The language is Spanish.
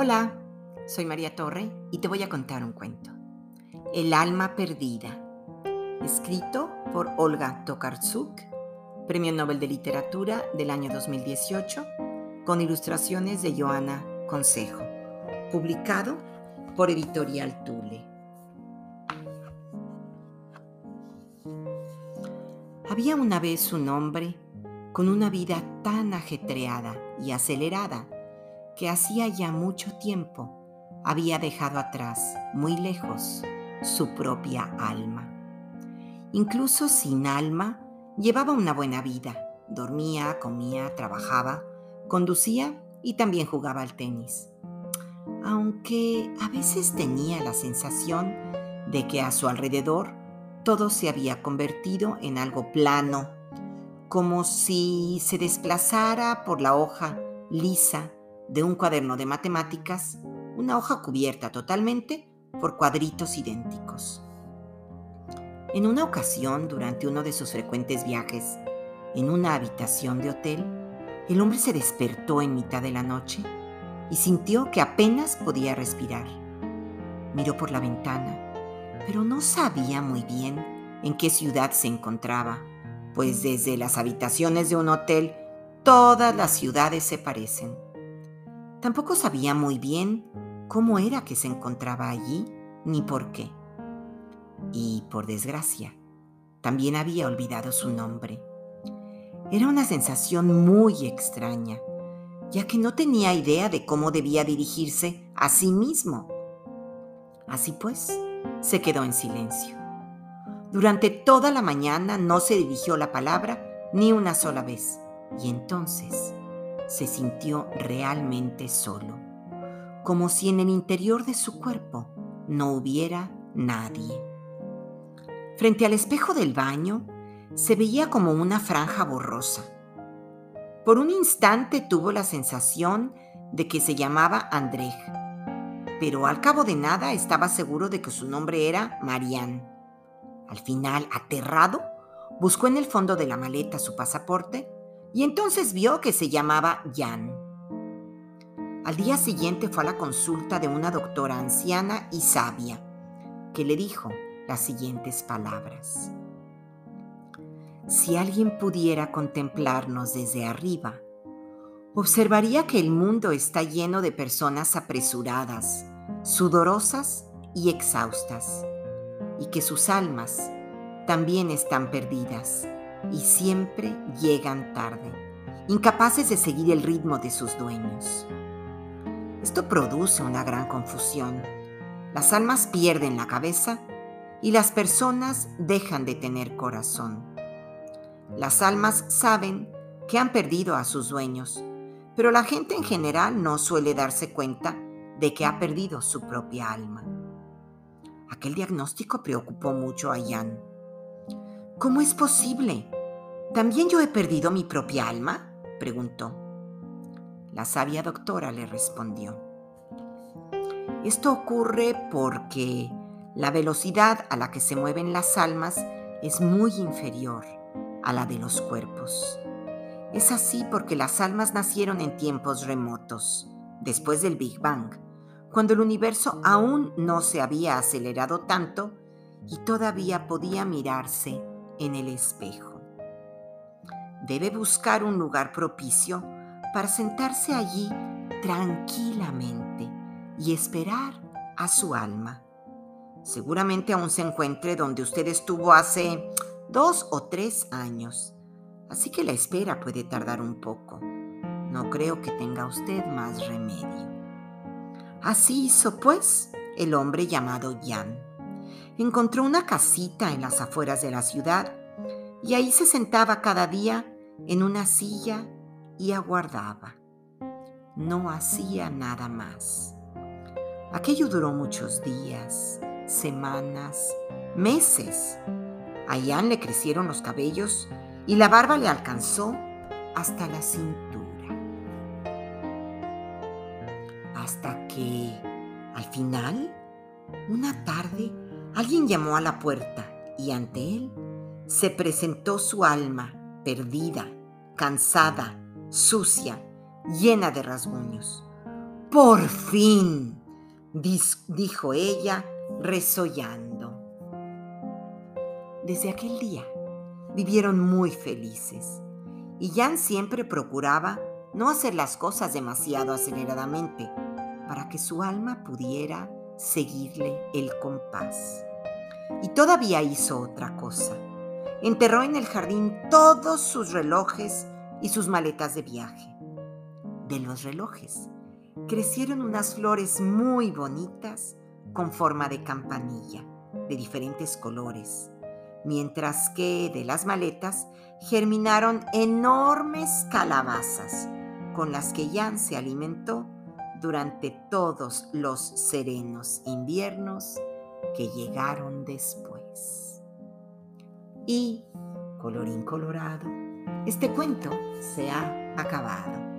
Hola, soy María Torre y te voy a contar un cuento. El alma perdida, escrito por Olga Tokarczuk, Premio Nobel de Literatura del año 2018, con ilustraciones de Joana Consejo, publicado por Editorial Tule. Había una vez un hombre con una vida tan ajetreada y acelerada que hacía ya mucho tiempo había dejado atrás, muy lejos, su propia alma. Incluso sin alma, llevaba una buena vida. Dormía, comía, trabajaba, conducía y también jugaba al tenis. Aunque a veces tenía la sensación de que a su alrededor todo se había convertido en algo plano, como si se desplazara por la hoja lisa de un cuaderno de matemáticas, una hoja cubierta totalmente por cuadritos idénticos. En una ocasión, durante uno de sus frecuentes viajes, en una habitación de hotel, el hombre se despertó en mitad de la noche y sintió que apenas podía respirar. Miró por la ventana, pero no sabía muy bien en qué ciudad se encontraba, pues desde las habitaciones de un hotel todas las ciudades se parecen. Tampoco sabía muy bien cómo era que se encontraba allí ni por qué. Y, por desgracia, también había olvidado su nombre. Era una sensación muy extraña, ya que no tenía idea de cómo debía dirigirse a sí mismo. Así pues, se quedó en silencio. Durante toda la mañana no se dirigió la palabra ni una sola vez, y entonces se sintió realmente solo, como si en el interior de su cuerpo no hubiera nadie. Frente al espejo del baño se veía como una franja borrosa. Por un instante tuvo la sensación de que se llamaba Andrej, pero al cabo de nada estaba seguro de que su nombre era Marianne. Al final, aterrado, buscó en el fondo de la maleta su pasaporte y entonces vio que se llamaba Jan. Al día siguiente fue a la consulta de una doctora anciana y sabia, que le dijo las siguientes palabras. Si alguien pudiera contemplarnos desde arriba, observaría que el mundo está lleno de personas apresuradas, sudorosas y exhaustas, y que sus almas también están perdidas y siempre llegan tarde, incapaces de seguir el ritmo de sus dueños. Esto produce una gran confusión. Las almas pierden la cabeza y las personas dejan de tener corazón. Las almas saben que han perdido a sus dueños, pero la gente en general no suele darse cuenta de que ha perdido su propia alma. Aquel diagnóstico preocupó mucho a Jan. ¿Cómo es posible? ¿También yo he perdido mi propia alma? preguntó. La sabia doctora le respondió. Esto ocurre porque la velocidad a la que se mueven las almas es muy inferior a la de los cuerpos. Es así porque las almas nacieron en tiempos remotos, después del Big Bang, cuando el universo aún no se había acelerado tanto y todavía podía mirarse en el espejo. Debe buscar un lugar propicio para sentarse allí tranquilamente y esperar a su alma. Seguramente aún se encuentre donde usted estuvo hace dos o tres años, así que la espera puede tardar un poco. No creo que tenga usted más remedio. Así hizo, pues, el hombre llamado Jan. Encontró una casita en las afueras de la ciudad y ahí se sentaba cada día en una silla y aguardaba. No hacía nada más. Aquello duró muchos días, semanas, meses. A Jan le crecieron los cabellos y la barba le alcanzó hasta la cintura. Hasta que, al final, una tarde, alguien llamó a la puerta y ante él se presentó su alma perdida, cansada, sucia, llena de rasguños. Por fin, dijo ella, resollando. Desde aquel día vivieron muy felices y Jan siempre procuraba no hacer las cosas demasiado aceleradamente para que su alma pudiera seguirle el compás. Y todavía hizo otra cosa. Enterró en el jardín todos sus relojes y sus maletas de viaje. De los relojes crecieron unas flores muy bonitas con forma de campanilla, de diferentes colores, mientras que de las maletas germinaron enormes calabazas con las que Jan se alimentó durante todos los serenos inviernos que llegaron después. Y, colorín colorado, este cuento se ha acabado.